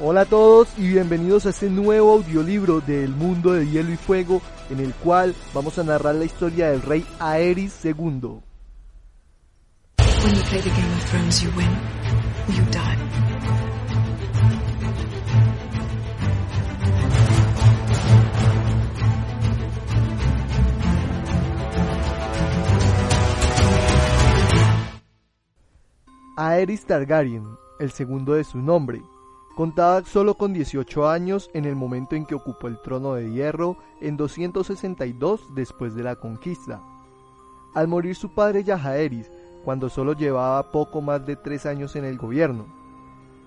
Hola a todos y bienvenidos a este nuevo audiolibro del mundo de hielo y fuego en el cual vamos a narrar la historia del rey Aerys II. When you play the Game of Thrones, you win, you die. Aerys Targaryen, el segundo de su nombre, contaba solo con 18 años en el momento en que ocupó el trono de hierro en 262 después de la conquista. Al morir su padre Yajaeris, cuando solo llevaba poco más de tres años en el gobierno,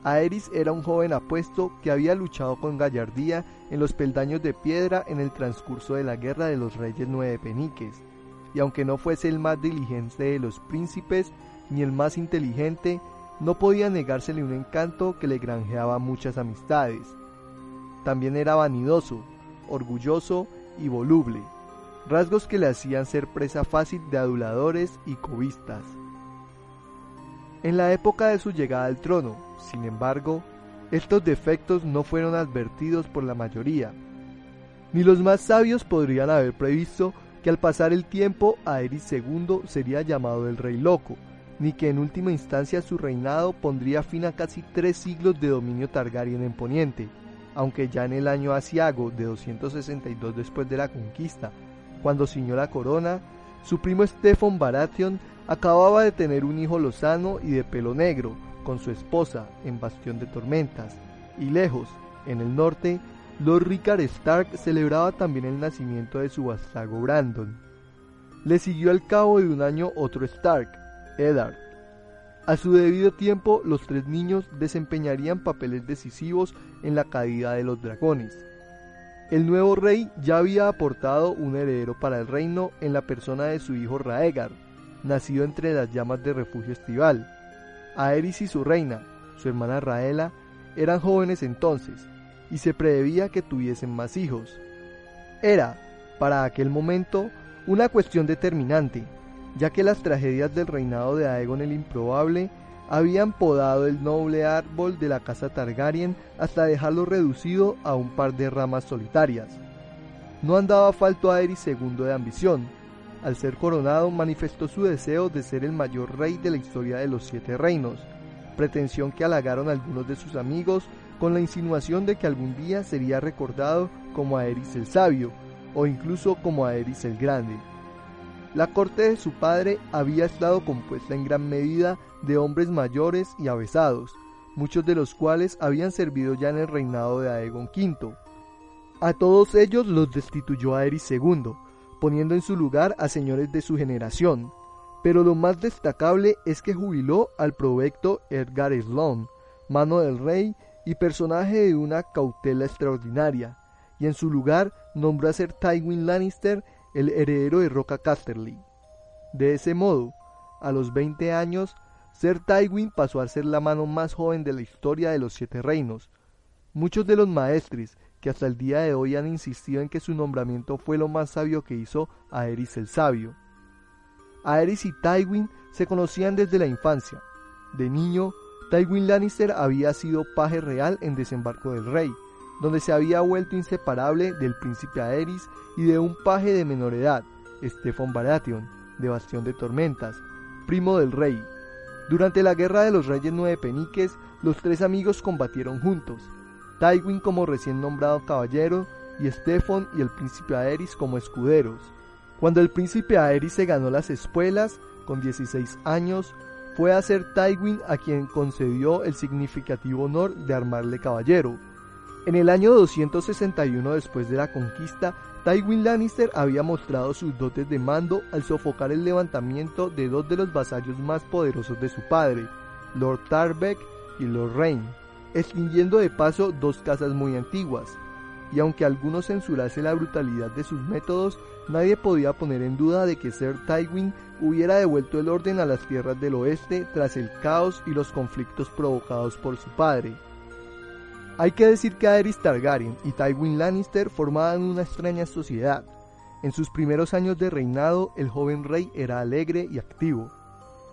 Aerys era un joven apuesto que había luchado con gallardía en los peldaños de piedra en el transcurso de la guerra de los reyes nueve peniques, y aunque no fuese el más diligente de los príncipes ni el más inteligente, no podía negársele un encanto que le granjeaba muchas amistades. También era vanidoso, orgulloso y voluble, rasgos que le hacían ser presa fácil de aduladores y cobistas. En la época de su llegada al trono, sin embargo, estos defectos no fueron advertidos por la mayoría. Ni los más sabios podrían haber previsto que al pasar el tiempo Aerys II sería llamado el Rey Loco, ni que en última instancia su reinado pondría fin a casi tres siglos de dominio Targaryen en Poniente, aunque ya en el año asiago de 262 después de la conquista, cuando ciñó la corona, su primo Stefan Baratheon acababa de tener un hijo lozano y de pelo negro, con su esposa en Bastión de Tormentas, y lejos, en el norte, Lord Rickard Stark celebraba también el nacimiento de su vástago Brandon. Le siguió al cabo de un año otro Stark, Eddard. A su debido tiempo, los tres niños desempeñarían papeles decisivos en la caída de los dragones. El nuevo rey ya había aportado un heredero para el reino en la persona de su hijo Raegar, nacido entre las llamas de refugio estival. Aerys y su reina, su hermana Raela, eran jóvenes entonces, y se preveía que tuviesen más hijos. Era, para aquel momento, una cuestión determinante, ya que las tragedias del reinado de Aegon el Improbable habían podado el noble árbol de la casa Targaryen hasta dejarlo reducido a un par de ramas solitarias. No andaba falto a Aerys II de ambición. Al ser coronado manifestó su deseo de ser el mayor rey de la historia de los siete reinos, pretensión que halagaron algunos de sus amigos con la insinuación de que algún día sería recordado como Aerys el Sabio, o incluso como Aerys el Grande. La corte de su padre había estado compuesta en gran medida de hombres mayores y avesados, muchos de los cuales habían servido ya en el reinado de Aegon V. A todos ellos los destituyó Aerys II, poniendo en su lugar a señores de su generación, pero lo más destacable es que jubiló al provecto Edgar Sloan, mano del rey y personaje de una cautela extraordinaria, y en su lugar nombró a ser Tywin Lannister el heredero de Roca Casterly. De ese modo, a los 20 años, Ser Tywin pasó a ser la mano más joven de la historia de los Siete Reinos. Muchos de los maestres que hasta el día de hoy han insistido en que su nombramiento fue lo más sabio que hizo Aerys el Sabio. Aerys y Tywin se conocían desde la infancia. De niño, Tywin Lannister había sido paje real en Desembarco del Rey, donde se había vuelto inseparable del príncipe Aerys y de un paje de menor edad, Stefan Baratheon, de Bastión de Tormentas, primo del rey. Durante la guerra de los reyes nueve peniques, los tres amigos combatieron juntos, Tywin como recién nombrado caballero y Stefan y el príncipe Aerys como escuderos. Cuando el príncipe Aerys se ganó las espuelas, con 16 años, fue a ser Tywin a quien concedió el significativo honor de armarle caballero, en el año 261 después de la conquista, Tywin Lannister había mostrado sus dotes de mando al sofocar el levantamiento de dos de los vasallos más poderosos de su padre, Lord Tarbeck y Lord Rain, extinguiendo de paso dos casas muy antiguas, y aunque algunos censurase la brutalidad de sus métodos, nadie podía poner en duda de que Sir Tywin hubiera devuelto el orden a las tierras del oeste tras el caos y los conflictos provocados por su padre. Hay que decir que Aerys Targaryen y Tywin Lannister formaban una extraña sociedad. En sus primeros años de reinado, el joven rey era alegre y activo.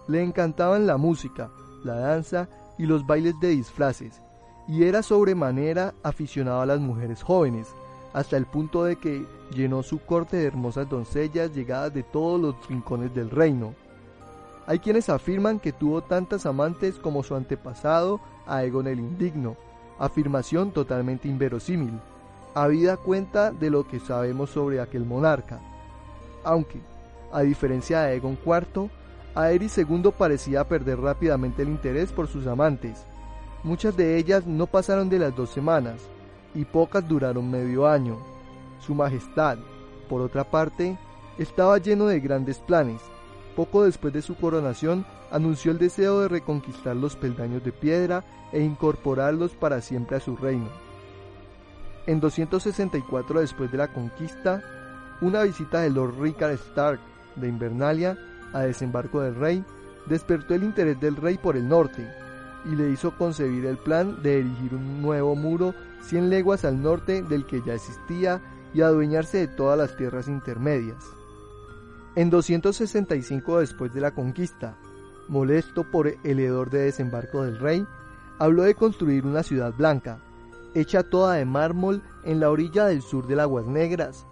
Le encantaban la música, la danza y los bailes de disfraces, y era sobremanera aficionado a las mujeres jóvenes, hasta el punto de que llenó su corte de hermosas doncellas llegadas de todos los rincones del reino. Hay quienes afirman que tuvo tantas amantes como su antepasado Aegon el Indigno, afirmación totalmente inverosímil, habida cuenta de lo que sabemos sobre aquel monarca. Aunque, a diferencia de Aegon IV, Aerys II parecía perder rápidamente el interés por sus amantes. Muchas de ellas no pasaron de las dos semanas, y pocas duraron medio año. Su Majestad, por otra parte, estaba lleno de grandes planes. Poco después de su coronación, anunció el deseo de reconquistar los peldaños de piedra e incorporarlos para siempre a su reino. En 264 después de la conquista, una visita de Lord Rickard Stark de Invernalia a desembarco del rey despertó el interés del rey por el norte y le hizo concebir el plan de erigir un nuevo muro 100 leguas al norte del que ya existía y adueñarse de todas las tierras intermedias. En 265 después de la conquista, molesto por el hedor de desembarco del rey, habló de construir una ciudad blanca, hecha toda de mármol en la orilla del sur de Aguas Negras.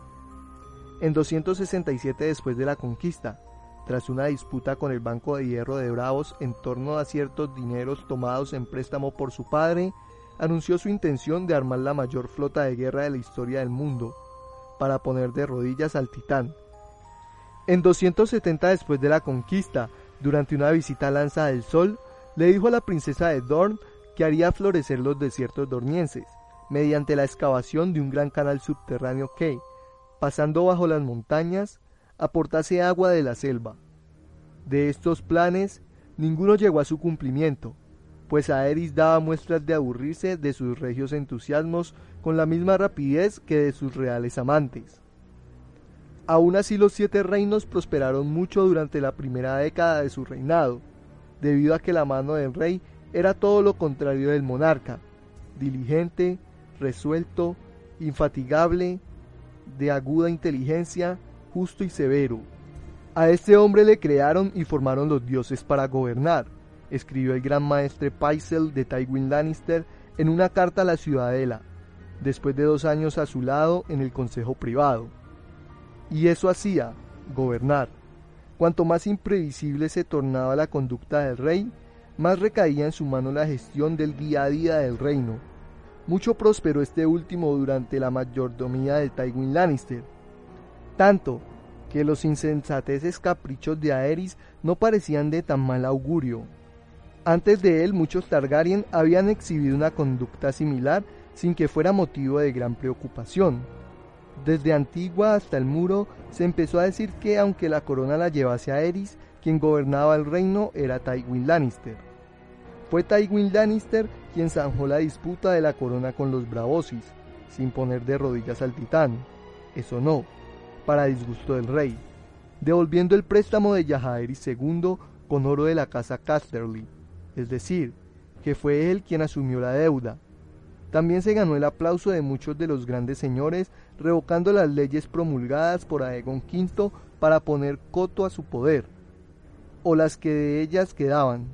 En 267 después de la conquista, tras una disputa con el Banco de Hierro de Bravos en torno a ciertos dineros tomados en préstamo por su padre, anunció su intención de armar la mayor flota de guerra de la historia del mundo, para poner de rodillas al titán. En 270 después de la conquista, durante una visita a Lanza del Sol, le dijo a la princesa de Dorn que haría florecer los desiertos dornienses, mediante la excavación de un gran canal subterráneo que, pasando bajo las montañas, aportase agua de la selva. De estos planes, ninguno llegó a su cumplimiento, pues Aerys daba muestras de aburrirse de sus regios entusiasmos con la misma rapidez que de sus reales amantes. Aún así los siete reinos prosperaron mucho durante la primera década de su reinado, debido a que la mano del rey era todo lo contrario del monarca, diligente, resuelto, infatigable, de aguda inteligencia, justo y severo. A este hombre le crearon y formaron los dioses para gobernar, escribió el gran maestre Paisel de Tywin Lannister en una carta a la ciudadela, después de dos años a su lado en el consejo privado. Y eso hacía, gobernar. Cuanto más imprevisible se tornaba la conducta del rey, más recaía en su mano la gestión del día a día del reino. Mucho prosperó este último durante la mayordomía de Tywin Lannister, tanto que los insensateces caprichos de Aerys no parecían de tan mal augurio. Antes de él muchos Targaryen habían exhibido una conducta similar sin que fuera motivo de gran preocupación. Desde Antigua hasta el muro se empezó a decir que aunque la corona la llevase a Eris, quien gobernaba el reino era Tywin Lannister. Fue Tywin Lannister quien zanjó la disputa de la corona con los Bravosis, sin poner de rodillas al titán. Eso no, para disgusto del rey, devolviendo el préstamo de Yajaeris II con oro de la casa Casterly es decir, que fue él quien asumió la deuda. También se ganó el aplauso de muchos de los grandes señores, revocando las leyes promulgadas por Aegon V para poner coto a su poder, o las que de ellas quedaban.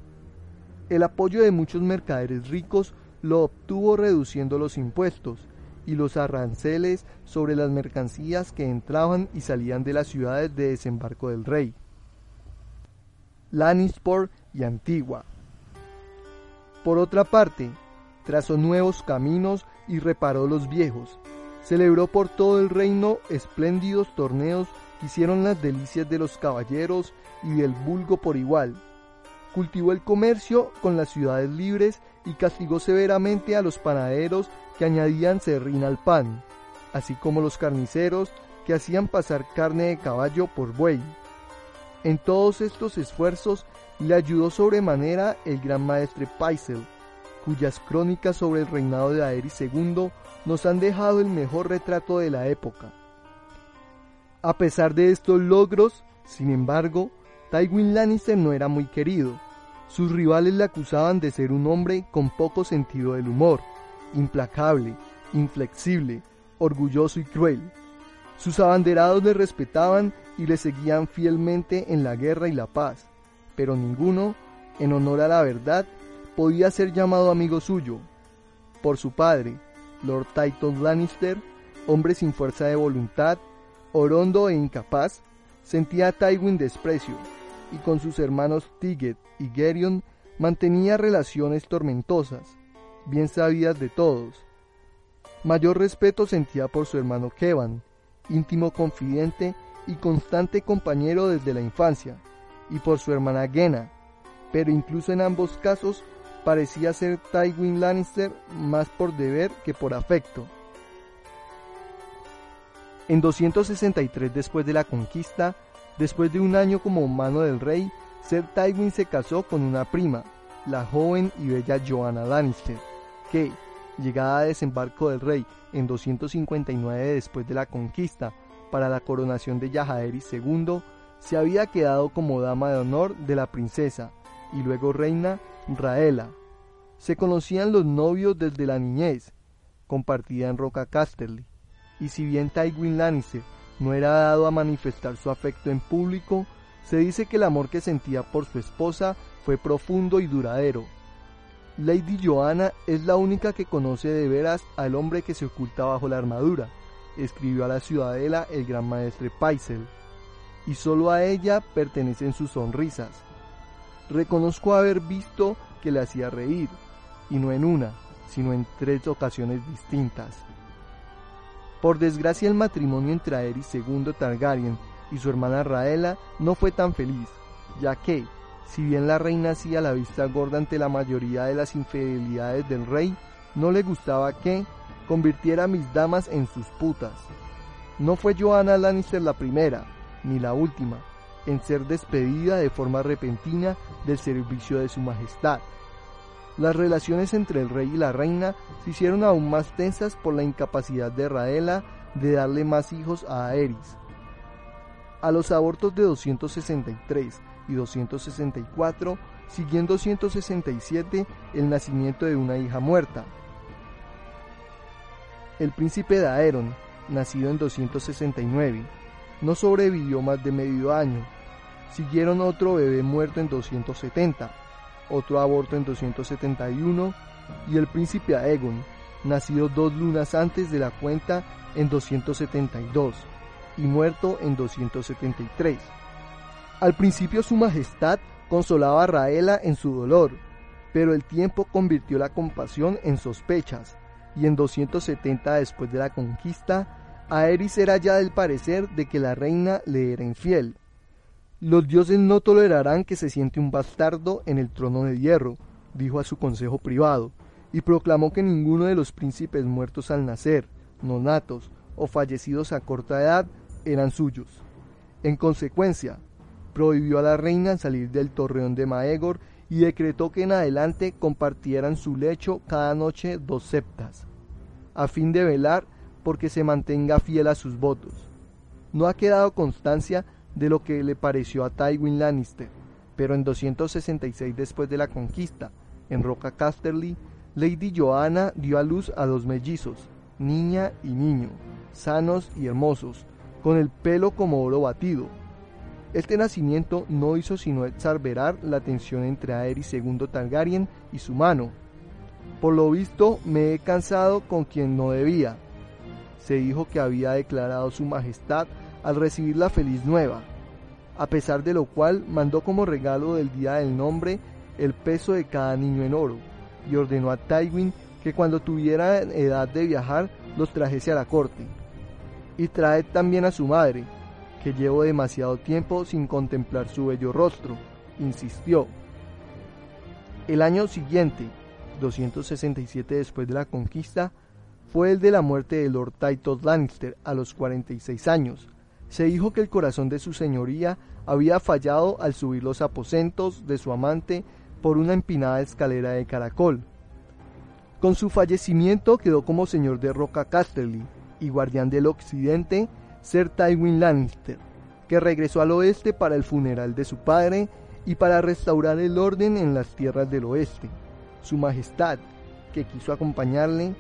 El apoyo de muchos mercaderes ricos lo obtuvo reduciendo los impuestos y los aranceles sobre las mercancías que entraban y salían de las ciudades de desembarco del rey. Lannisport y Antigua. Por otra parte, trazó nuevos caminos y reparó los viejos. Celebró por todo el reino espléndidos torneos que hicieron las delicias de los caballeros y del vulgo por igual. Cultivó el comercio con las ciudades libres y castigó severamente a los panaderos que añadían serrín al pan, así como los carniceros que hacían pasar carne de caballo por buey. En todos estos esfuerzos le ayudó sobremanera el gran maestre Paisel, cuyas crónicas sobre el reinado de Aerys II nos han dejado el mejor retrato de la época. A pesar de estos logros, sin embargo, Tywin Lannister no era muy querido. Sus rivales le acusaban de ser un hombre con poco sentido del humor, implacable, inflexible, orgulloso y cruel. Sus abanderados le respetaban y le seguían fielmente en la guerra y la paz, pero ninguno, en honor a la verdad, podía ser llamado amigo suyo. Por su padre, Lord Titus Lannister, hombre sin fuerza de voluntad, orondo e incapaz, sentía a Tywin desprecio, y con sus hermanos Tiget y Gerion mantenía relaciones tormentosas, bien sabidas de todos. Mayor respeto sentía por su hermano Kevan, íntimo confidente y constante compañero desde la infancia, y por su hermana Gena, pero incluso en ambos casos parecía ser Tywin Lannister más por deber que por afecto. En 263 después de la conquista, después de un año como mano del rey, Ser Tywin se casó con una prima, la joven y bella Joanna Lannister, que, llegada a desembarco del rey en 259 después de la conquista para la coronación de Yajaeris II, se había quedado como dama de honor de la princesa y luego reina Raela. Se conocían los novios desde la niñez, compartida en Roca Casterly, y si bien Tywin Lannister no era dado a manifestar su afecto en público, se dice que el amor que sentía por su esposa fue profundo y duradero. Lady Joanna es la única que conoce de veras al hombre que se oculta bajo la armadura, escribió a la ciudadela el gran maestre Paisel, y solo a ella pertenecen sus sonrisas. Reconozco haber visto que le hacía reír, y no en una, sino en tres ocasiones distintas. Por desgracia el matrimonio entre Aerys II Targaryen y su hermana Raela no fue tan feliz, ya que, si bien la reina hacía la vista gorda ante la mayoría de las infidelidades del rey, no le gustaba que convirtiera a mis damas en sus putas. No fue Joanna Lannister la primera, ni la última, en ser despedida de forma repentina del servicio de su majestad. Las relaciones entre el rey y la reina se hicieron aún más tensas por la incapacidad de Raela de darle más hijos a Aerys. A los abortos de 263 y 264 siguió en 267 el nacimiento de una hija muerta. El príncipe Daeron, nacido en 269, no sobrevivió más de medio año. Siguieron otro bebé muerto en 270 otro aborto en 271 y el príncipe Aegon, nacido dos lunas antes de la cuenta en 272 y muerto en 273. Al principio su majestad consolaba a Raela en su dolor, pero el tiempo convirtió la compasión en sospechas, y en 270 después de la conquista, Aerys era ya del parecer de que la reina le era infiel, los dioses no tolerarán que se siente un bastardo en el trono de hierro, dijo a su consejo privado, y proclamó que ninguno de los príncipes muertos al nacer, nonatos o fallecidos a corta edad eran suyos. En consecuencia, prohibió a la reina salir del torreón de Maegor y decretó que en adelante compartieran su lecho cada noche dos septas, a fin de velar porque se mantenga fiel a sus votos. No ha quedado constancia de lo que le pareció a Tywin Lannister, pero en 266 después de la conquista, en Roca Casterly, Lady Joanna dio a luz a dos mellizos, niña y niño, sanos y hermosos, con el pelo como oro batido. Este nacimiento no hizo sino exarberar la tensión entre Aerys II Targaryen y su mano. Por lo visto me he cansado con quien no debía. Se dijo que había declarado su majestad al recibir la feliz nueva, a pesar de lo cual mandó como regalo del día del nombre el peso de cada niño en oro, y ordenó a Tywin que cuando tuviera edad de viajar los trajese a la corte. Y trae también a su madre, que llevo demasiado tiempo sin contemplar su bello rostro, insistió. El año siguiente, 267 después de la conquista, fue el de la muerte de Lord Titus Lannister a los 46 años, se dijo que el corazón de su señoría había fallado al subir los aposentos de su amante por una empinada escalera de caracol. Con su fallecimiento quedó como señor de Roca Casterly y guardián del occidente Sir Tywin Lannister, que regresó al oeste para el funeral de su padre y para restaurar el orden en las tierras del oeste. Su Majestad, que quiso acompañarle,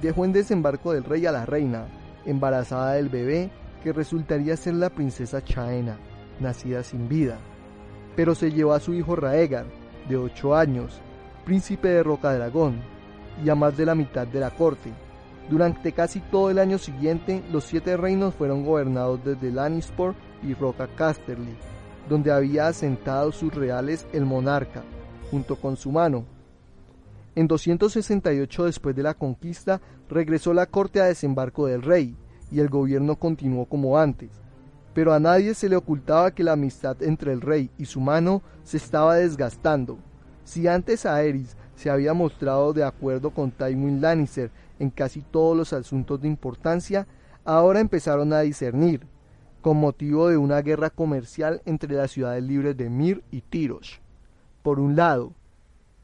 dejó en desembarco del rey a la reina, embarazada del bebé que resultaría ser la princesa Chaena, nacida sin vida. Pero se llevó a su hijo Raegar, de ocho años, príncipe de Rocadragón, y a más de la mitad de la corte. Durante casi todo el año siguiente, los siete reinos fueron gobernados desde Lannisport y Roca Casterly, donde había asentado sus reales el monarca, junto con su mano. En 268 después de la conquista, regresó la corte a desembarco del rey, y el gobierno continuó como antes. Pero a nadie se le ocultaba que la amistad entre el rey y su mano se estaba desgastando. Si antes Aerys se había mostrado de acuerdo con Tywin Lannister en casi todos los asuntos de importancia, ahora empezaron a discernir, con motivo de una guerra comercial entre las ciudades libres de Mir y Tirosh, por un lado,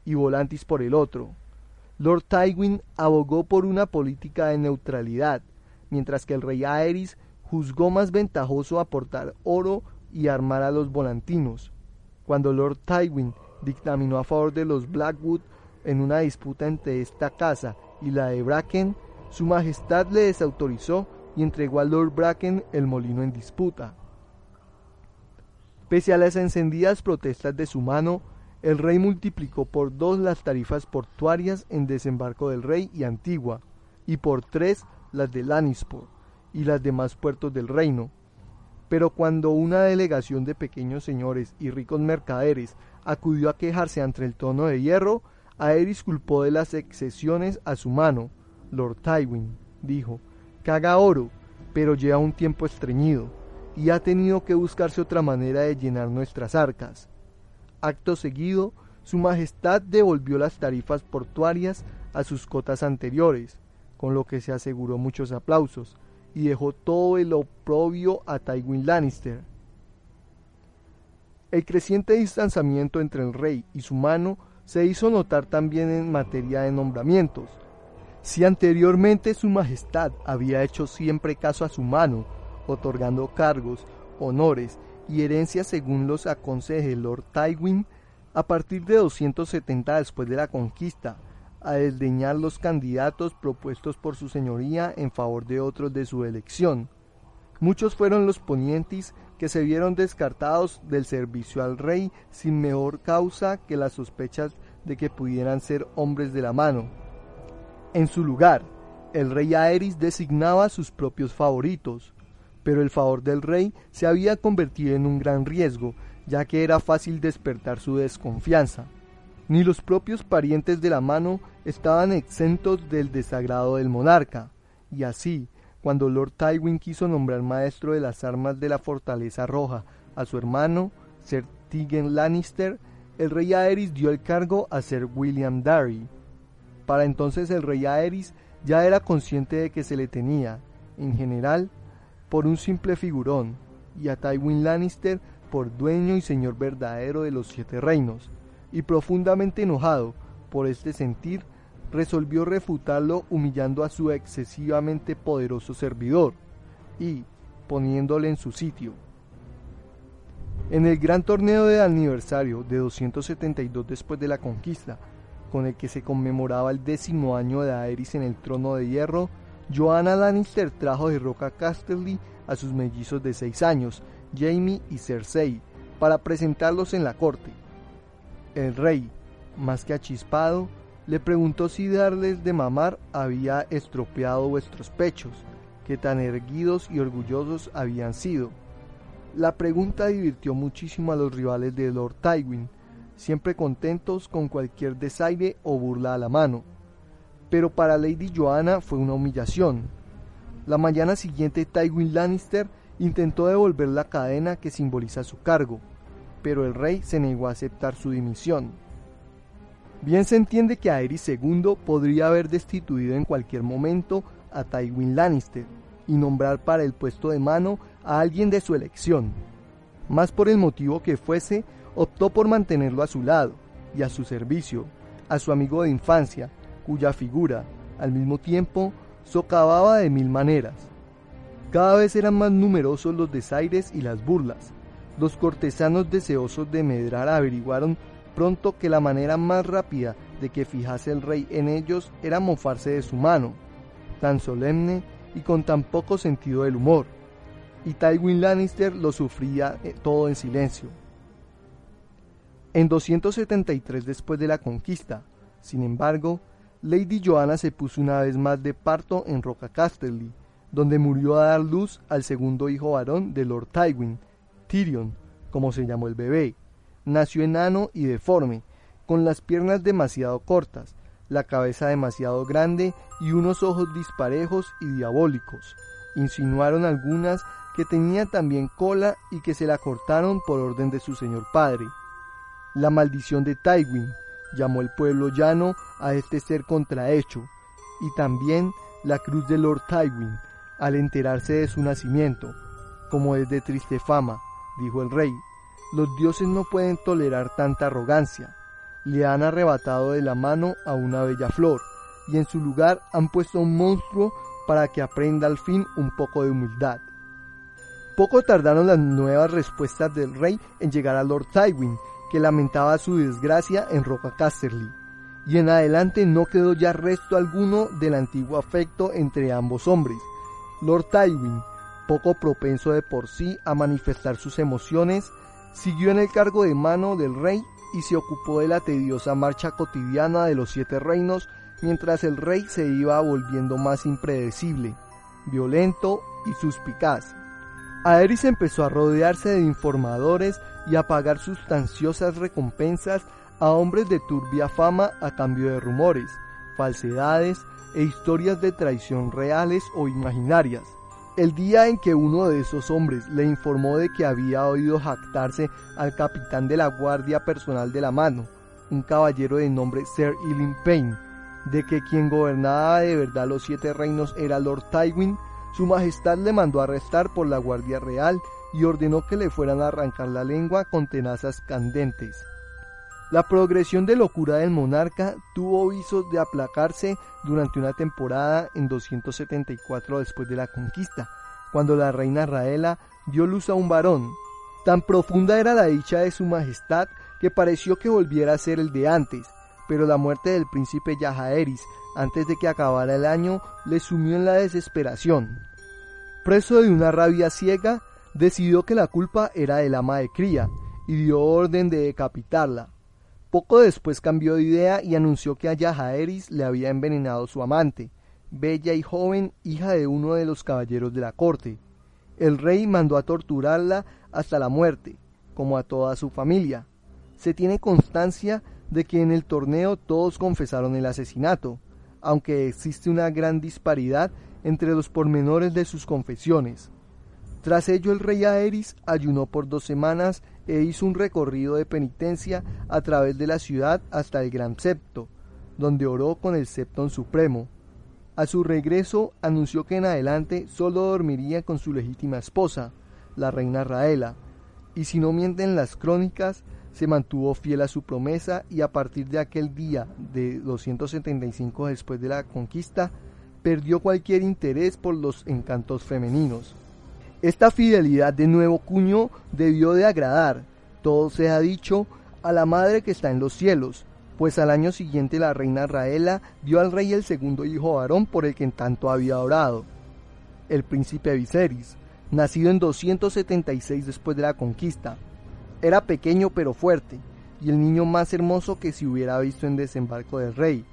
y Volantis por el otro. Lord Tywin abogó por una política de neutralidad, mientras que el rey Aerys juzgó más ventajoso aportar oro y armar a los volantinos. Cuando Lord Tywin dictaminó a favor de los Blackwood en una disputa entre esta casa y la de Bracken, su majestad le desautorizó y entregó a Lord Bracken el molino en disputa. Pese a las encendidas protestas de su mano, el rey multiplicó por dos las tarifas portuarias en desembarco del rey y Antigua, y por tres las de Lannisport y las demás puertos del reino. Pero cuando una delegación de pequeños señores y ricos mercaderes acudió a quejarse ante el tono de hierro, Aerys culpó de las excesiones a su mano. Lord Tywin dijo, caga oro, pero lleva un tiempo estreñido, y ha tenido que buscarse otra manera de llenar nuestras arcas. Acto seguido, su Majestad devolvió las tarifas portuarias a sus cotas anteriores, con lo que se aseguró muchos aplausos, y dejó todo el oprobio a Tywin Lannister. El creciente distanciamiento entre el rey y su mano se hizo notar también en materia de nombramientos. Si anteriormente su majestad había hecho siempre caso a su mano, otorgando cargos, honores y herencias según los aconseje Lord Tywin, a partir de 270 después de la conquista, a desdeñar los candidatos propuestos por su señoría en favor de otros de su elección. Muchos fueron los ponientes que se vieron descartados del servicio al rey sin mejor causa que las sospechas de que pudieran ser hombres de la mano. En su lugar, el rey Aerys designaba a sus propios favoritos, pero el favor del rey se había convertido en un gran riesgo, ya que era fácil despertar su desconfianza. Ni los propios parientes de la mano estaban exentos del desagrado del monarca, y así, cuando Lord Tywin quiso nombrar maestro de las armas de la Fortaleza Roja a su hermano, Sir Tyrion Lannister, el rey Aerys dio el cargo a Sir William Darry. Para entonces el rey Aerys ya era consciente de que se le tenía, en general, por un simple figurón, y a Tywin Lannister por dueño y señor verdadero de los siete reinos, y profundamente enojado por este sentir, resolvió refutarlo humillando a su excesivamente poderoso servidor y poniéndole en su sitio. En el gran torneo de aniversario de 272 después de la conquista, con el que se conmemoraba el décimo año de Aerys en el trono de hierro, Joanna Lannister trajo de Roca Casterly a sus mellizos de seis años, Jaime y Cersei, para presentarlos en la corte. El rey, más que achispado, le preguntó si darles de mamar había estropeado vuestros pechos, que tan erguidos y orgullosos habían sido. La pregunta divirtió muchísimo a los rivales de Lord Tywin, siempre contentos con cualquier desaire o burla a la mano. Pero para Lady Joanna fue una humillación. La mañana siguiente Tywin Lannister intentó devolver la cadena que simboliza su cargo, pero el rey se negó a aceptar su dimisión. Bien se entiende que Aerys II podría haber destituido en cualquier momento a Tywin Lannister y nombrar para el puesto de mano a alguien de su elección. Más por el motivo que fuese, optó por mantenerlo a su lado y a su servicio, a su amigo de infancia, cuya figura, al mismo tiempo, socavaba de mil maneras. Cada vez eran más numerosos los desaires y las burlas. Los cortesanos deseosos de medrar averiguaron pronto que la manera más rápida de que fijase el rey en ellos era mofarse de su mano, tan solemne y con tan poco sentido del humor. Y Tywin Lannister lo sufría eh, todo en silencio. En 273 después de la conquista, sin embargo, Lady Joanna se puso una vez más de parto en Roca Casterly, donde murió a dar luz al segundo hijo varón de Lord Tywin, Tyrion, como se llamó el bebé. Nació enano y deforme, con las piernas demasiado cortas, la cabeza demasiado grande y unos ojos disparejos y diabólicos. Insinuaron algunas que tenía también cola y que se la cortaron por orden de su señor padre. La maldición de Tywin, llamó el pueblo llano a este ser contrahecho, y también la cruz de Lord Tywin, al enterarse de su nacimiento, como es de triste fama, dijo el rey. Los dioses no pueden tolerar tanta arrogancia. Le han arrebatado de la mano a una bella flor, y en su lugar han puesto un monstruo para que aprenda al fin un poco de humildad. Poco tardaron las nuevas respuestas del rey en llegar a Lord Tywin, que lamentaba su desgracia en Roca Casterly, y en adelante no quedó ya resto alguno del antiguo afecto entre ambos hombres. Lord Tywin, poco propenso de por sí a manifestar sus emociones, siguió en el cargo de mano del rey y se ocupó de la tediosa marcha cotidiana de los siete reinos mientras el rey se iba volviendo más impredecible, violento y suspicaz. Aerys empezó a rodearse de informadores y a pagar sustanciosas recompensas a hombres de turbia fama a cambio de rumores, falsedades e historias de traición reales o imaginarias. El día en que uno de esos hombres le informó de que había oído jactarse al capitán de la guardia personal de la mano, un caballero de nombre Sir Ilin Payne, de que quien gobernaba de verdad los siete reinos era Lord Tywin, su majestad le mandó arrestar por la Guardia Real y ordenó que le fueran a arrancar la lengua con tenazas candentes. La progresión de locura del monarca tuvo visos de aplacarse durante una temporada en 274 después de la conquista, cuando la reina Raela dio luz a un varón. Tan profunda era la dicha de su majestad que pareció que volviera a ser el de antes, pero la muerte del príncipe Yajaeris antes de que acabara el año, le sumió en la desesperación. Preso de una rabia ciega, decidió que la culpa era del ama de cría y dio orden de decapitarla. Poco después cambió de idea y anunció que a Yajaeris le había envenenado su amante, bella y joven hija de uno de los caballeros de la corte. El rey mandó a torturarla hasta la muerte, como a toda su familia. Se tiene constancia de que en el torneo todos confesaron el asesinato, aunque existe una gran disparidad entre los pormenores de sus confesiones. Tras ello el rey Aeris ayunó por dos semanas e hizo un recorrido de penitencia a través de la ciudad hasta el Gran Septo, donde oró con el Septón Supremo. A su regreso anunció que en adelante solo dormiría con su legítima esposa, la reina Raela, y si no mienten las crónicas, se mantuvo fiel a su promesa y a partir de aquel día de 275 después de la conquista, perdió cualquier interés por los encantos femeninos. Esta fidelidad de nuevo cuño debió de agradar, todo se ha dicho, a la madre que está en los cielos, pues al año siguiente la reina Raela dio al rey el segundo hijo varón por el que en tanto había orado, el príncipe Viserys, nacido en 276 después de la conquista, era pequeño pero fuerte, y el niño más hermoso que se hubiera visto en desembarco del rey.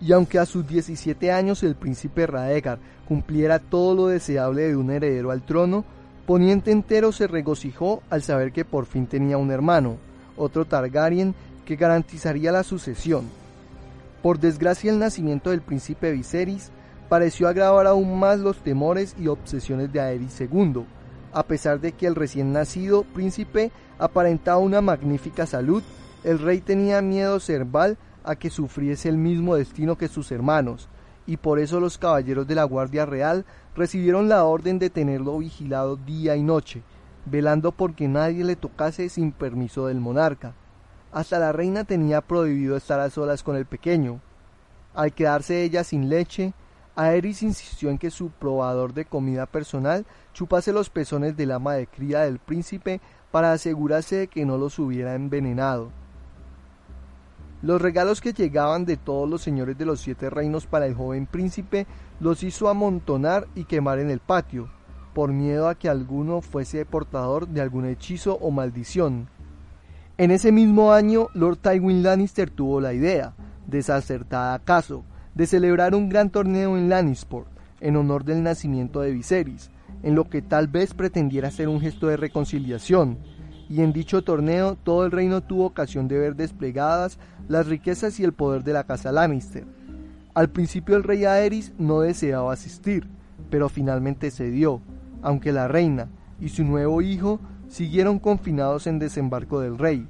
Y aunque a sus 17 años el príncipe Raegar cumpliera todo lo deseable de un heredero al trono, Poniente entero se regocijó al saber que por fin tenía un hermano, otro Targaryen, que garantizaría la sucesión. Por desgracia el nacimiento del príncipe Viserys pareció agravar aún más los temores y obsesiones de Aerys II, a pesar de que el recién nacido príncipe aparentaba una magnífica salud, el rey tenía miedo cerval a que sufriese el mismo destino que sus hermanos, y por eso los caballeros de la Guardia Real recibieron la orden de tenerlo vigilado día y noche, velando porque nadie le tocase sin permiso del monarca. Hasta la reina tenía prohibido estar a solas con el pequeño. Al quedarse ella sin leche, Aerys insistió en que su probador de comida personal chupase los pezones del ama de cría del príncipe para asegurarse de que no los hubiera envenenado. Los regalos que llegaban de todos los señores de los siete reinos para el joven príncipe los hizo amontonar y quemar en el patio, por miedo a que alguno fuese portador de algún hechizo o maldición. En ese mismo año, Lord Tywin Lannister tuvo la idea, desacertada acaso, de celebrar un gran torneo en Lannisport, en honor del nacimiento de Viserys, en lo que tal vez pretendiera ser un gesto de reconciliación, y en dicho torneo todo el reino tuvo ocasión de ver desplegadas las riquezas y el poder de la casa Lannister. Al principio el rey Aerys no deseaba asistir, pero finalmente cedió, aunque la reina y su nuevo hijo siguieron confinados en desembarco del rey.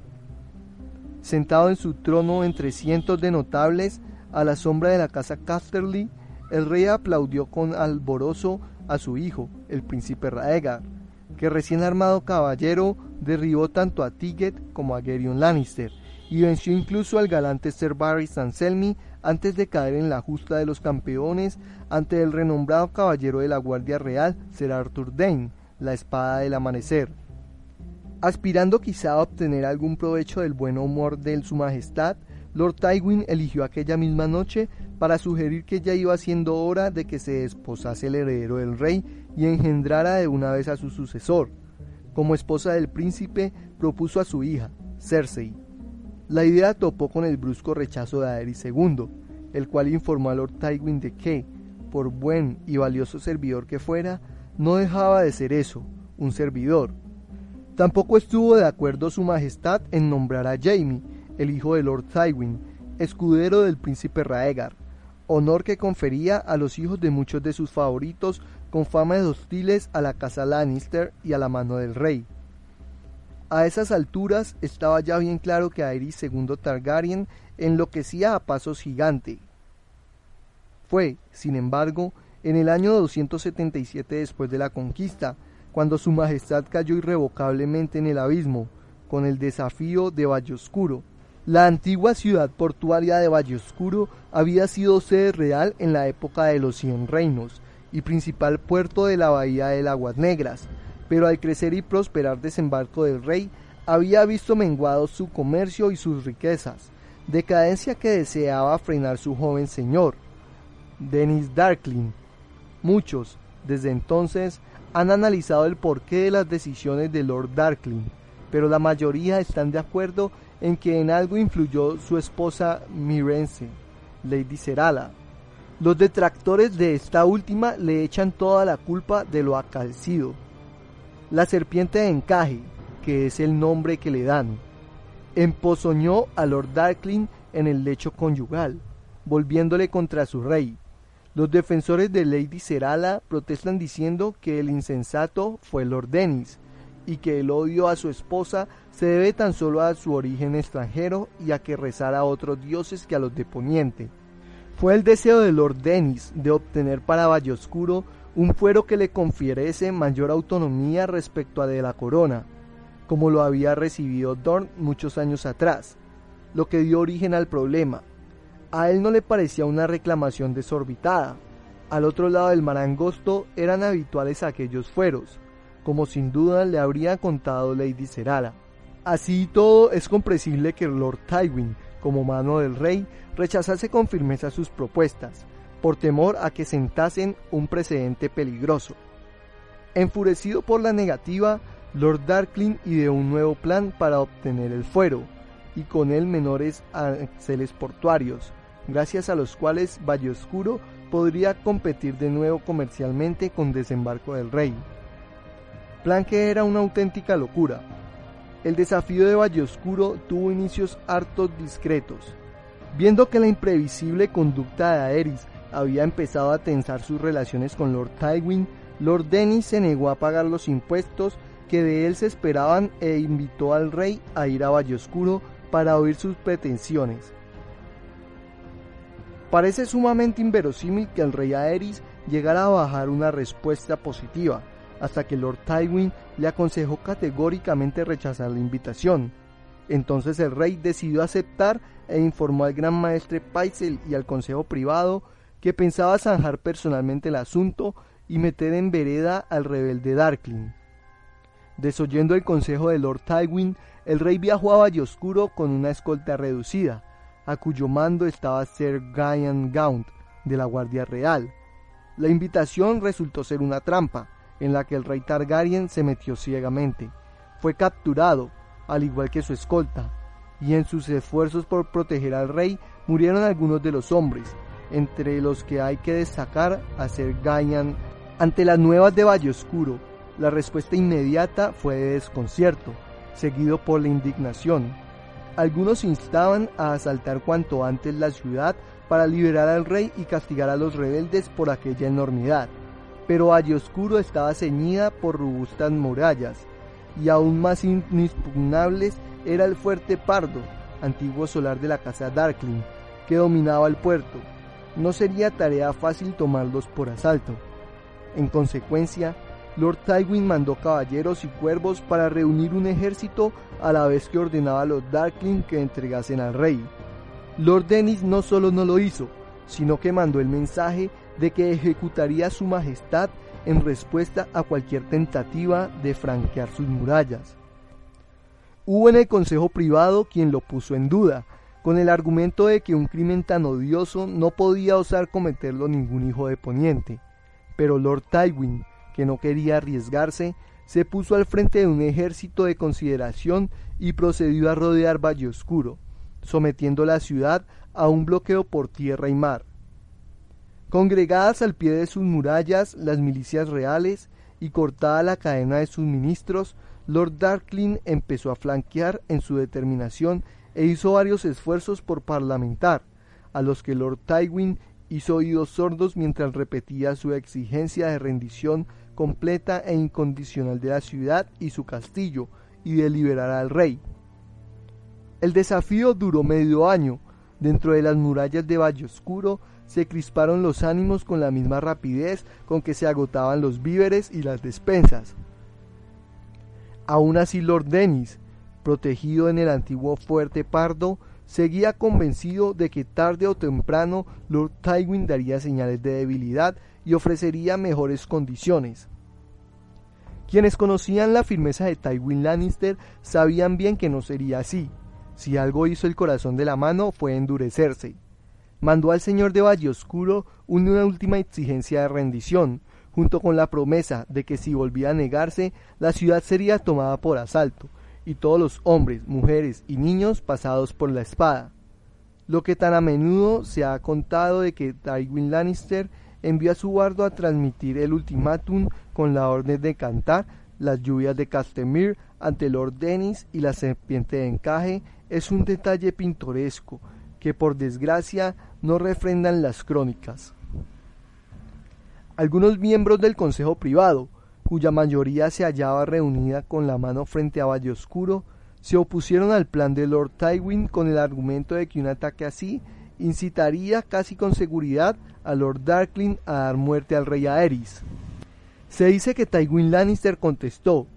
Sentado en su trono entre cientos de notables, a la sombra de la casa Casterly, el rey aplaudió con alborozo a su hijo, el príncipe Raegar, que recién armado caballero derribó tanto a Tiget como a Gerion Lannister y venció incluso al galante Sir Barry Anselmi antes de caer en la justa de los campeones ante el renombrado caballero de la Guardia Real Sir Arthur Dane, la espada del amanecer. Aspirando quizá a obtener algún provecho del buen humor de su majestad, Lord Tywin eligió aquella misma noche para sugerir que ya iba siendo hora de que se desposase el heredero del rey y engendrara de una vez a su sucesor. Como esposa del príncipe, propuso a su hija, Cersei. La idea topó con el brusco rechazo de Aerys II, el cual informó a Lord Tywin de que, por buen y valioso servidor que fuera, no dejaba de ser eso, un servidor. Tampoco estuvo de acuerdo su majestad en nombrar a Jaime, el hijo de Lord Tywin, escudero del príncipe Raegar, honor que confería a los hijos de muchos de sus favoritos con fama de hostiles a la casa Lannister y a la mano del rey. A esas alturas estaba ya bien claro que Aerys II Targaryen enloquecía a pasos gigantes. Fue, sin embargo, en el año 277 después de la conquista, cuando su majestad cayó irrevocablemente en el abismo, con el desafío de Oscuro, la antigua ciudad portuaria de Valle Oscuro había sido sede real en la época de los Cien Reinos y principal puerto de la bahía de Aguas Negras, pero al crecer y prosperar desembarco del rey, había visto menguado su comercio y sus riquezas, decadencia que deseaba frenar su joven señor, Dennis Darkling. Muchos, desde entonces, han analizado el porqué de las decisiones de Lord Darkling, pero la mayoría están de acuerdo en que en algo influyó su esposa Mirense, Lady Serala. Los detractores de esta última le echan toda la culpa de lo acalcido. La serpiente de encaje, que es el nombre que le dan, empozoñó a Lord Darkling en el lecho conyugal, volviéndole contra su rey. Los defensores de Lady Serala protestan diciendo que el insensato fue Lord Dennis y que el odio a su esposa se debe tan solo a su origen extranjero y a que rezara a otros dioses que a los de Poniente. Fue el deseo de Lord Dennis de obtener para Valle Oscuro un fuero que le confierese mayor autonomía respecto a de la corona, como lo había recibido Dorn muchos años atrás, lo que dio origen al problema. A él no le parecía una reclamación desorbitada. Al otro lado del mar angosto eran habituales aquellos fueros, como sin duda le habría contado Lady Serala. Así todo es comprensible que Lord Tywin, como mano del rey, rechazase con firmeza sus propuestas, por temor a que sentasen un precedente peligroso. Enfurecido por la negativa, Lord Darkling ideó un nuevo plan para obtener el fuero, y con él menores aranceles portuarios, gracias a los cuales Valle Oscuro podría competir de nuevo comercialmente con desembarco del rey. Plan que era una auténtica locura, el desafío de Valle Oscuro tuvo inicios hartos discretos. Viendo que la imprevisible conducta de Aerys había empezado a tensar sus relaciones con Lord Tywin, Lord Dennis se negó a pagar los impuestos que de él se esperaban e invitó al rey a ir a Valle Oscuro para oír sus pretensiones. Parece sumamente inverosímil que el rey Aerys llegara a bajar una respuesta positiva, hasta que Lord Tywin le aconsejó categóricamente rechazar la invitación. Entonces el rey decidió aceptar e informó al gran maestre Paisel y al consejo privado que pensaba zanjar personalmente el asunto y meter en vereda al rebelde Darkling. Desoyendo el consejo de Lord Tywin, el rey viajó a Valle Oscuro con una escolta reducida, a cuyo mando estaba Sir Guyan Gaunt, de la Guardia Real. La invitación resultó ser una trampa, en la que el rey Targaryen se metió ciegamente. Fue capturado, al igual que su escolta, y en sus esfuerzos por proteger al rey murieron algunos de los hombres, entre los que hay que destacar a Ser. Ante las nuevas de Valle Oscuro, la respuesta inmediata fue de desconcierto, seguido por la indignación. Algunos instaban a asaltar cuanto antes la ciudad para liberar al rey y castigar a los rebeldes por aquella enormidad. Pero Valle Oscuro estaba ceñida por robustas murallas, y aún más inexpugnables era el fuerte Pardo, antiguo solar de la casa Darkling, que dominaba el puerto. No sería tarea fácil tomarlos por asalto. En consecuencia, Lord Tywin mandó caballeros y cuervos para reunir un ejército a la vez que ordenaba a los Darkling que entregasen al rey. Lord Dennis no solo no lo hizo, sino que mandó el mensaje de que ejecutaría su majestad en respuesta a cualquier tentativa de franquear sus murallas. Hubo en el Consejo Privado quien lo puso en duda, con el argumento de que un crimen tan odioso no podía osar cometerlo ningún hijo de Poniente. Pero Lord Tywin, que no quería arriesgarse, se puso al frente de un ejército de consideración y procedió a rodear Valle Oscuro sometiendo la ciudad a un bloqueo por tierra y mar. Congregadas al pie de sus murallas las milicias reales y cortada la cadena de sus ministros, Lord Darkling empezó a flanquear en su determinación e hizo varios esfuerzos por parlamentar, a los que Lord Tywin hizo oídos sordos mientras repetía su exigencia de rendición completa e incondicional de la ciudad y su castillo, y de liberar al rey. El desafío duró medio año. Dentro de las murallas de Valle Oscuro se crisparon los ánimos con la misma rapidez con que se agotaban los víveres y las despensas. Aún así Lord Dennis, protegido en el antiguo fuerte Pardo, seguía convencido de que tarde o temprano Lord Tywin daría señales de debilidad y ofrecería mejores condiciones. Quienes conocían la firmeza de Tywin Lannister sabían bien que no sería así. Si algo hizo el corazón de la mano fue endurecerse. Mandó al señor de Valle Oscuro una última exigencia de rendición, junto con la promesa de que si volvía a negarse, la ciudad sería tomada por asalto, y todos los hombres, mujeres y niños pasados por la espada. Lo que tan a menudo se ha contado de que Tywin Lannister envió a su bardo a transmitir el ultimátum con la orden de cantar las lluvias de Castemir ante Lord Dennis y la serpiente de encaje es un detalle pintoresco que por desgracia no refrendan las crónicas. Algunos miembros del Consejo Privado, cuya mayoría se hallaba reunida con la mano frente a Valle Oscuro, se opusieron al plan de Lord Tywin con el argumento de que un ataque así incitaría casi con seguridad a Lord Darkling a dar muerte al rey Aerys. Se dice que Tywin Lannister contestó,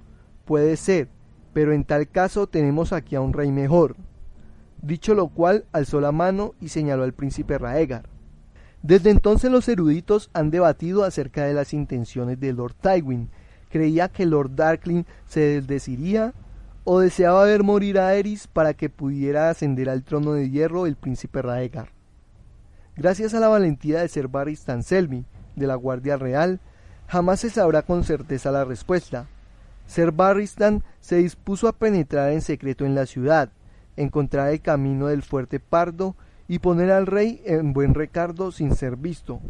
puede ser, pero en tal caso tenemos aquí a un rey mejor. Dicho lo cual, alzó la mano y señaló al príncipe Raegar. Desde entonces los eruditos han debatido acerca de las intenciones de Lord Tywin. Creía que Lord Darkling se desdeciría o deseaba ver morir a Eris para que pudiera ascender al trono de hierro el príncipe Raegar. Gracias a la valentía de Ser Barris Selmy, de la Guardia Real, jamás se sabrá con certeza la respuesta, Ser Barristan se dispuso a penetrar en secreto en la ciudad, encontrar el camino del fuerte Pardo y poner al rey en buen recardo sin ser visto.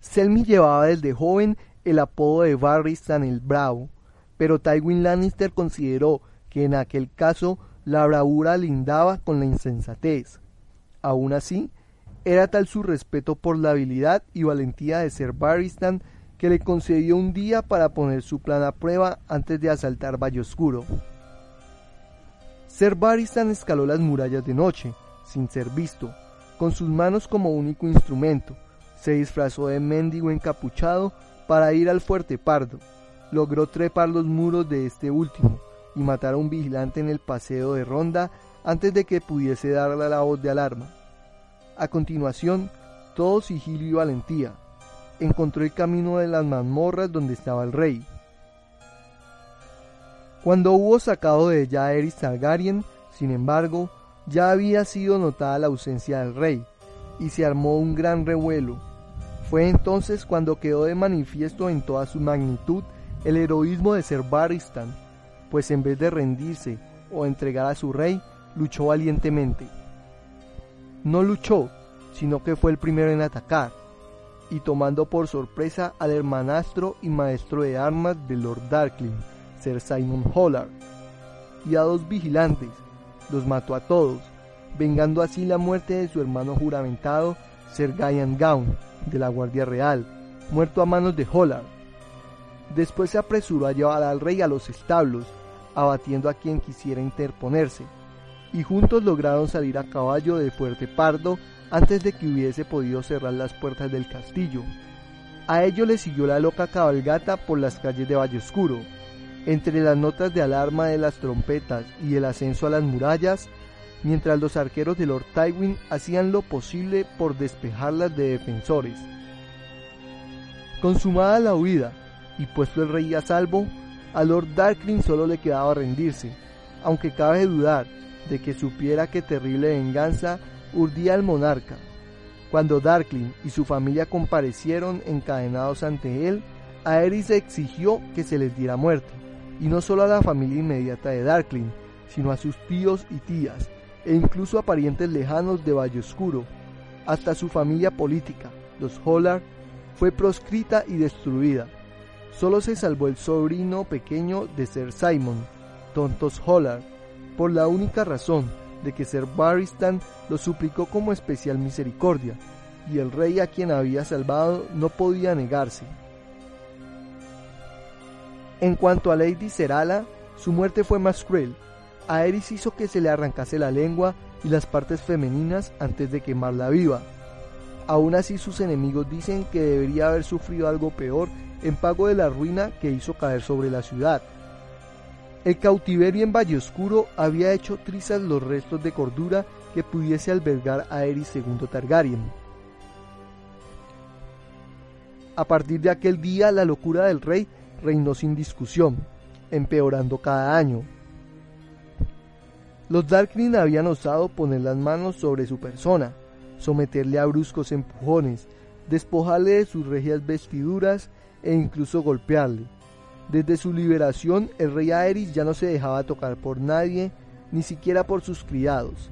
Selmy llevaba desde joven el apodo de Barristan el Bravo, pero Tywin Lannister consideró que en aquel caso la bravura lindaba con la insensatez. Aun así, era tal su respeto por la habilidad y valentía de Ser Barristan que le concedió un día para poner su plan a prueba antes de asaltar Valle Oscuro. Ser Baristan escaló las murallas de noche, sin ser visto, con sus manos como único instrumento. Se disfrazó de mendigo encapuchado para ir al fuerte Pardo. Logró trepar los muros de este último y matar a un vigilante en el paseo de ronda antes de que pudiese darle la voz de alarma. A continuación, todo sigilo y valentía. Encontró el camino de las mazmorras donde estaba el rey. Cuando hubo sacado de ella Eris Targaryen, sin embargo, ya había sido notada la ausencia del rey, y se armó un gran revuelo. Fue entonces cuando quedó de manifiesto en toda su magnitud el heroísmo de Ser Barristan, pues en vez de rendirse o entregar a su rey, luchó valientemente. No luchó, sino que fue el primero en atacar, y tomando por sorpresa al hermanastro y maestro de armas de Lord Darkling, Sir Simon Hollard, y a dos vigilantes, los mató a todos, vengando así la muerte de su hermano juramentado, Sir Gaian Gaun, de la Guardia Real, muerto a manos de Hollard. Después se apresuró a llevar al rey a los establos, abatiendo a quien quisiera interponerse, y juntos lograron salir a caballo de Fuerte Pardo antes de que hubiese podido cerrar las puertas del castillo. A ello le siguió la loca cabalgata por las calles de Valle Oscuro. Entre las notas de alarma de las trompetas y el ascenso a las murallas, mientras los arqueros de Lord Tywin hacían lo posible por despejarlas de defensores. Consumada la huida y puesto el rey a salvo, a Lord Darkling solo le quedaba rendirse, aunque cabe dudar de que supiera que terrible venganza urdía al monarca. Cuando Darkling y su familia comparecieron encadenados ante él, Aerys exigió que se les diera muerte, y no solo a la familia inmediata de Darkling, sino a sus tíos y tías, e incluso a parientes lejanos de Valle Oscuro. Hasta su familia política, los Hollard, fue proscrita y destruida. Solo se salvó el sobrino pequeño de Sir Simon, Tontos Hollard, por la única razón de que Sir Barristan lo suplicó como especial misericordia, y el rey a quien había salvado no podía negarse. En cuanto a Lady Serala, su muerte fue más cruel. Aerys hizo que se le arrancase la lengua y las partes femeninas antes de quemarla viva. Aún así sus enemigos dicen que debería haber sufrido algo peor en pago de la ruina que hizo caer sobre la ciudad. El cautiverio en Valle Oscuro había hecho trizas los restos de cordura que pudiese albergar a Eris II Targaryen. A partir de aquel día la locura del rey reinó sin discusión, empeorando cada año. Los Darkling habían osado poner las manos sobre su persona, someterle a bruscos empujones, despojarle de sus regias vestiduras e incluso golpearle. Desde su liberación, el rey Aerys ya no se dejaba tocar por nadie, ni siquiera por sus criados.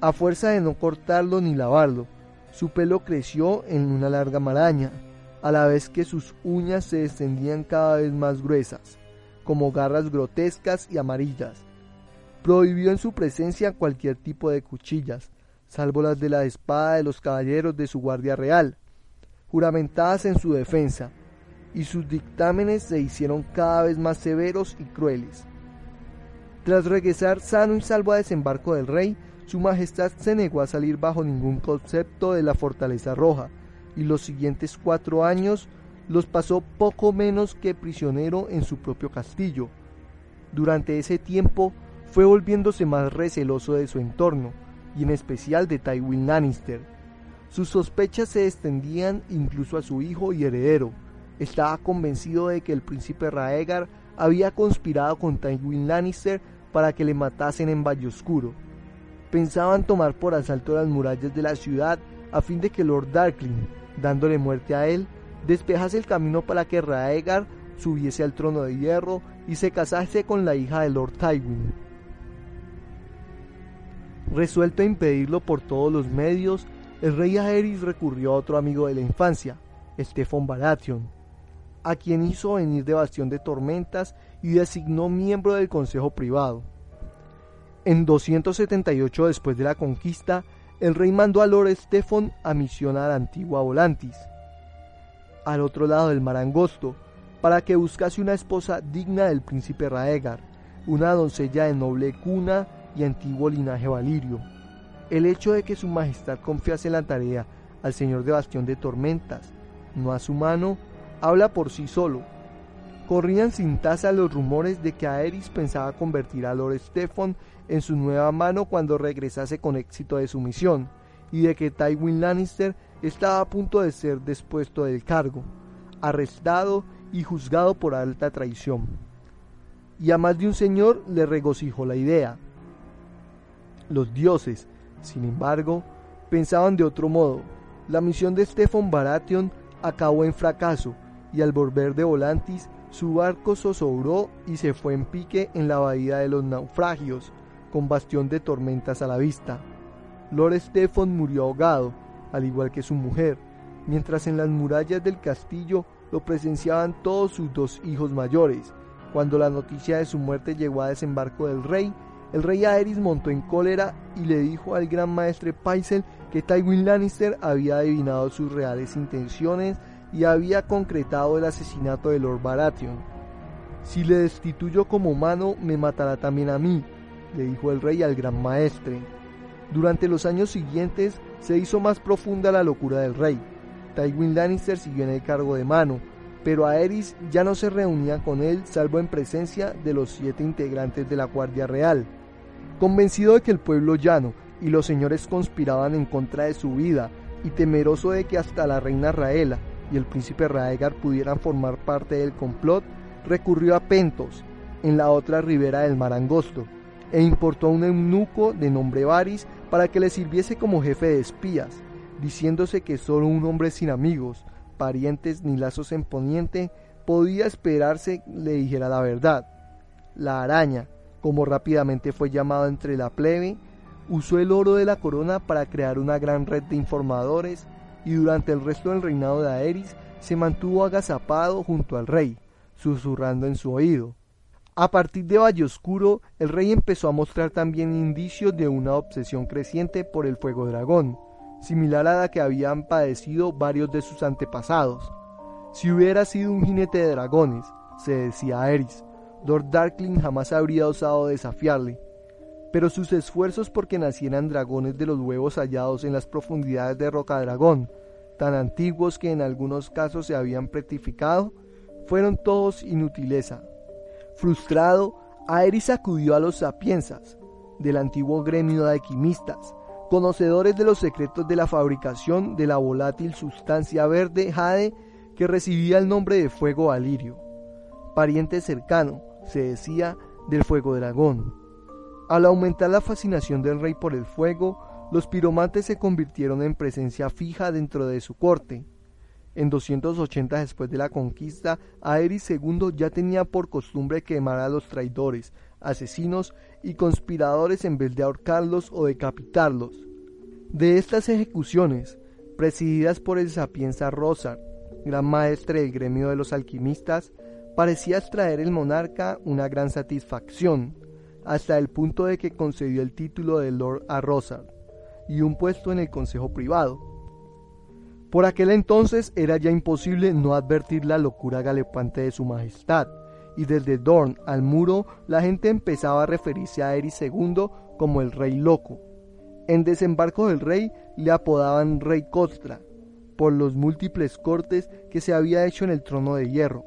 A fuerza de no cortarlo ni lavarlo, su pelo creció en una larga maraña, a la vez que sus uñas se extendían cada vez más gruesas, como garras grotescas y amarillas. Prohibió en su presencia cualquier tipo de cuchillas, salvo las de la espada de los caballeros de su guardia real, juramentadas en su defensa, y sus dictámenes se hicieron cada vez más severos y crueles. Tras regresar sano y salvo a desembarco del rey, su majestad se negó a salir bajo ningún concepto de la fortaleza roja, y los siguientes cuatro años los pasó poco menos que prisionero en su propio castillo. Durante ese tiempo fue volviéndose más receloso de su entorno, y en especial de Tywin Lannister. Sus sospechas se extendían incluso a su hijo y heredero, estaba convencido de que el príncipe Raegar había conspirado con Tywin Lannister para que le matasen en Valle Oscuro. Pensaban tomar por asalto las murallas de la ciudad a fin de que Lord Darkling, dándole muerte a él, despejase el camino para que Raegar subiese al trono de hierro y se casase con la hija de Lord Tywin. Resuelto a impedirlo por todos los medios, el rey Aerys recurrió a otro amigo de la infancia, Stefan Baratheon, a quien hizo venir de Bastión de Tormentas y designó miembro del Consejo Privado. En 278 después de la conquista, el rey mandó a Lord Stefan a misionar a antigua Volantis, al otro lado del mar angosto, para que buscase una esposa digna del príncipe Raegar, una doncella de noble cuna y antiguo linaje valirio. El hecho de que su majestad confiase la tarea al señor de Bastión de Tormentas, no a su mano, habla por sí solo. corrían sin tasa los rumores de que Aerys pensaba convertir a Lord Stephen en su nueva mano cuando regresase con éxito de su misión, y de que Tywin Lannister estaba a punto de ser despuesto del cargo, arrestado y juzgado por alta traición. Y a más de un señor le regocijó la idea. Los dioses, sin embargo, pensaban de otro modo. La misión de Stephen Baratheon acabó en fracaso, y al volver de Volantis, su barco zozobró y se fue en pique en la bahía de los naufragios, con bastión de tormentas a la vista. Lord Stephen murió ahogado, al igual que su mujer, mientras en las murallas del castillo lo presenciaban todos sus dos hijos mayores. Cuando la noticia de su muerte llegó a desembarco del rey, el rey Aerys montó en cólera y le dijo al gran maestre Paisel que Tywin Lannister había adivinado sus reales intenciones y había concretado el asesinato de Lord Baratheon. Si le destituyo como humano, me matará también a mí, le dijo el rey al gran maestre. Durante los años siguientes se hizo más profunda la locura del rey. Tywin Lannister siguió en el cargo de mano, pero Aerys ya no se reunía con él salvo en presencia de los siete integrantes de la Guardia Real. Convencido de que el pueblo llano y los señores conspiraban en contra de su vida y temeroso de que hasta la reina Raela y el príncipe Raegar pudieran formar parte del complot, recurrió a Pentos, en la otra ribera del mar Angosto, e importó a un eunuco de nombre Varys para que le sirviese como jefe de espías, diciéndose que solo un hombre sin amigos, parientes ni lazos en poniente podía esperarse le dijera la verdad. La araña, como rápidamente fue llamado entre la plebe, usó el oro de la corona para crear una gran red de informadores y durante el resto del reinado de Aerys se mantuvo agazapado junto al rey, susurrando en su oído. A partir de Valle Oscuro, el rey empezó a mostrar también indicios de una obsesión creciente por el fuego dragón, similar a la que habían padecido varios de sus antepasados. Si hubiera sido un jinete de dragones, se decía Aerys, Lord Darkling jamás habría osado desafiarle. Pero sus esfuerzos por que nacieran dragones de los huevos hallados en las profundidades de Roca Dragón, tan antiguos que en algunos casos se habían pretificado, fueron todos inutileza. Frustrado, Aerys acudió a los sapiensas, del antiguo gremio de alquimistas, conocedores de los secretos de la fabricación de la volátil sustancia verde jade que recibía el nombre de fuego alirio, pariente cercano, se decía, del fuego dragón. Al aumentar la fascinación del rey por el fuego, los piromantes se convirtieron en presencia fija dentro de su corte. En 280 después de la conquista, Aerys II ya tenía por costumbre quemar a los traidores, asesinos y conspiradores en vez de ahorcarlos o decapitarlos. De estas ejecuciones, presididas por el sapienza Rosar, gran maestre del gremio de los alquimistas, parecía extraer el monarca una gran satisfacción, hasta el punto de que concedió el título de Lord a Rosar y un puesto en el consejo privado. Por aquel entonces era ya imposible no advertir la locura galepante de su majestad, y desde Dorn al muro la gente empezaba a referirse a Eris II como el rey loco. En desembarco del rey le apodaban rey Costra, por los múltiples cortes que se había hecho en el trono de hierro.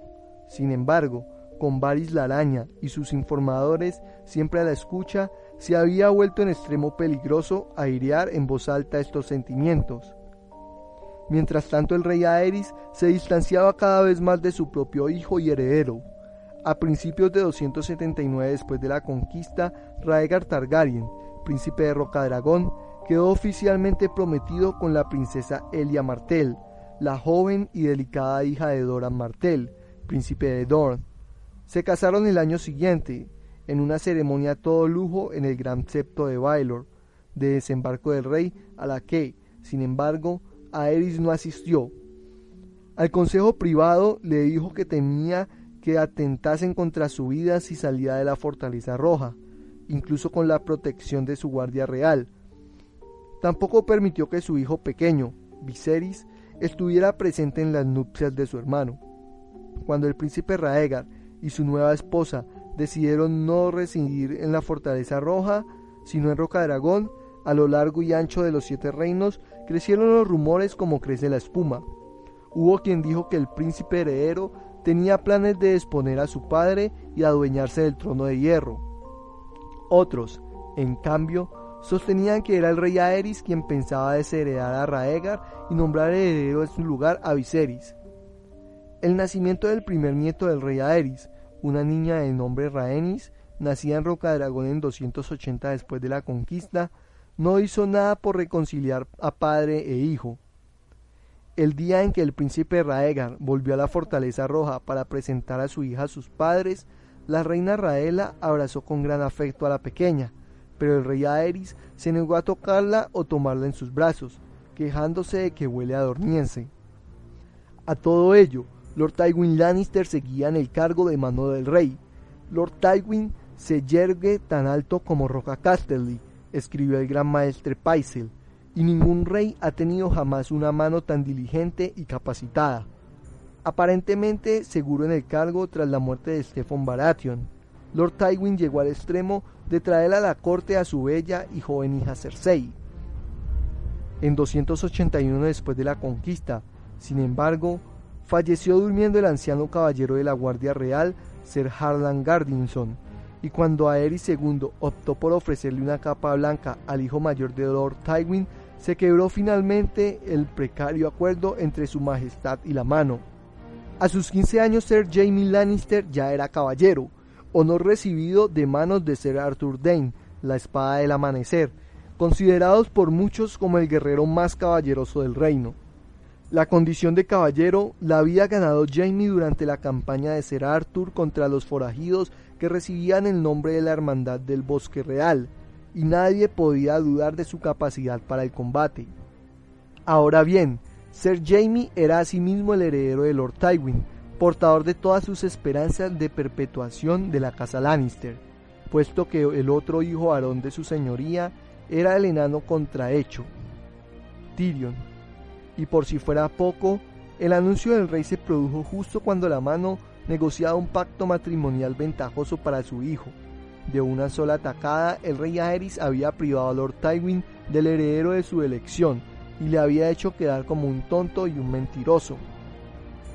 Sin embargo, con Varys la araña y sus informadores siempre a la escucha, se había vuelto en extremo peligroso airear en voz alta estos sentimientos. Mientras tanto el rey Aerys se distanciaba cada vez más de su propio hijo y heredero, a principios de 279 después de la conquista, Raegar Targaryen, príncipe de Rocadragón, quedó oficialmente prometido con la princesa Elia Martell, la joven y delicada hija de Doran Martell, príncipe de Dorn. Se casaron el año siguiente, en una ceremonia a todo lujo en el gran septo de Baelor, de desembarco del rey, a la que, sin embargo, Aerys no asistió. Al consejo privado le dijo que temía que atentasen contra su vida si salía de la fortaleza roja, incluso con la protección de su guardia real. Tampoco permitió que su hijo pequeño, Viserys, estuviera presente en las nupcias de su hermano. Cuando el príncipe Raegar y su nueva esposa decidieron no residir en la fortaleza roja, sino en Roca Dragón, a lo largo y ancho de los siete reinos, crecieron los rumores como crece la espuma. Hubo quien dijo que el príncipe heredero tenía planes de exponer a su padre y adueñarse del trono de hierro. Otros, en cambio, sostenían que era el rey Aerys quien pensaba desheredar a Raegar y nombrar heredero en su lugar a Viserys. El nacimiento del primer nieto del rey Aerys, una niña de nombre Rhaenys, nacida en Roca Dragón en 280 después de la conquista, no hizo nada por reconciliar a padre e hijo. El día en que el príncipe Raegar volvió a la fortaleza roja para presentar a su hija a sus padres, la reina Raela abrazó con gran afecto a la pequeña, pero el rey Aerys se negó a tocarla o tomarla en sus brazos, quejándose de que huele a dormiense. A todo ello, Lord Tywin Lannister seguía en el cargo de mano del rey. Lord Tywin se yergue tan alto como Roca Casterly, escribió el gran maestre Paisel, y ningún rey ha tenido jamás una mano tan diligente y capacitada. Aparentemente seguro en el cargo tras la muerte de Stephen Baratheon, Lord Tywin llegó al extremo de traer a la corte a su bella y joven hija Cersei. En 281 después de la conquista, sin embargo, falleció durmiendo el anciano caballero de la Guardia Real, Sir Harlan Gardinson, y cuando Aerys II optó por ofrecerle una capa blanca al hijo mayor de Lord Tywin, se quebró finalmente el precario acuerdo entre su majestad y la mano. A sus 15 años Sir Jaime Lannister ya era caballero, honor recibido de manos de Sir Arthur Dane, la espada del amanecer, considerados por muchos como el guerrero más caballeroso del reino. La condición de caballero la había ganado Jaime durante la campaña de Sir Arthur contra los forajidos que recibían el nombre de la Hermandad del Bosque Real, y nadie podía dudar de su capacidad para el combate. Ahora bien, Sir Jaime era asimismo el heredero de Lord Tywin, portador de todas sus esperanzas de perpetuación de la casa Lannister, puesto que el otro hijo varón de su señoría era el enano contrahecho, Tyrion. Y por si fuera poco, el anuncio del rey se produjo justo cuando la mano negociaba un pacto matrimonial ventajoso para su hijo, de una sola atacada, el rey Aerys había privado a Lord Tywin del heredero de su elección y le había hecho quedar como un tonto y un mentiroso.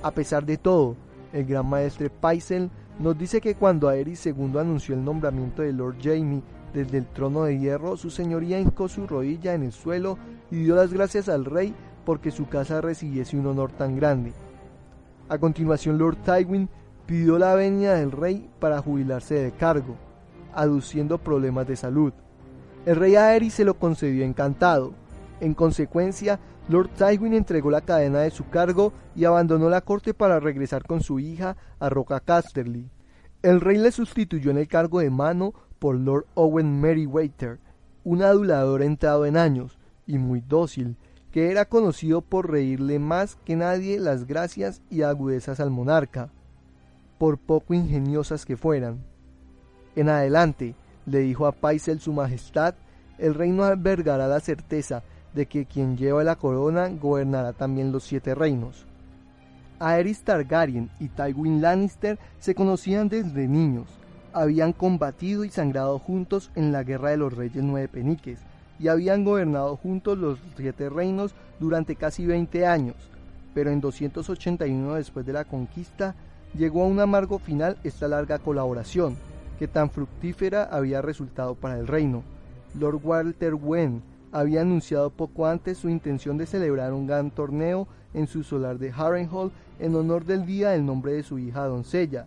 A pesar de todo, el gran maestre Paisel nos dice que cuando Aerys II anunció el nombramiento de Lord Jaime desde el trono de hierro, su señoría hincó su rodilla en el suelo y dio las gracias al rey porque su casa recibiese un honor tan grande. A continuación, Lord Tywin pidió la venia del rey para jubilarse de cargo aduciendo problemas de salud. El rey Aerys se lo concedió encantado. En consecuencia, Lord Tywin entregó la cadena de su cargo y abandonó la corte para regresar con su hija a Roca Casterly. El rey le sustituyó en el cargo de mano por Lord Owen Meriwether, un adulador entrado en años y muy dócil, que era conocido por reírle más que nadie las gracias y agudezas al monarca, por poco ingeniosas que fueran. En adelante, le dijo a Paisel su majestad, el reino albergará la certeza de que quien lleva la corona gobernará también los siete reinos. Aerys Targaryen y Tywin Lannister se conocían desde niños, habían combatido y sangrado juntos en la guerra de los reyes nueve peniques, y habían gobernado juntos los siete reinos durante casi 20 años, pero en 281 después de la conquista llegó a un amargo final esta larga colaboración, que tan fructífera había resultado para el reino. Lord Walter Wen había anunciado poco antes su intención de celebrar un gran torneo en su solar de Harrenhal en honor del día del nombre de su hija doncella.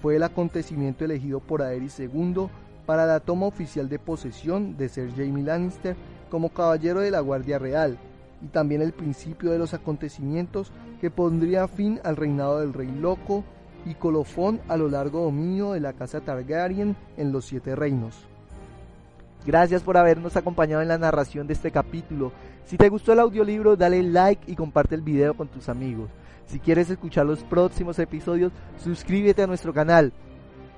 Fue el acontecimiento elegido por Aerys II para la toma oficial de posesión de Sir Jaime Lannister como caballero de la Guardia Real, y también el principio de los acontecimientos que pondría fin al reinado del Rey Loco y colofón a lo largo dominio de la casa Targaryen en los siete reinos. Gracias por habernos acompañado en la narración de este capítulo. Si te gustó el audiolibro, dale like y comparte el video con tus amigos. Si quieres escuchar los próximos episodios, suscríbete a nuestro canal.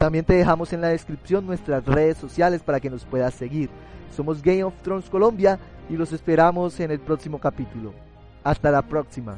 También te dejamos en la descripción nuestras redes sociales para que nos puedas seguir. Somos Game of Thrones Colombia y los esperamos en el próximo capítulo. Hasta la próxima.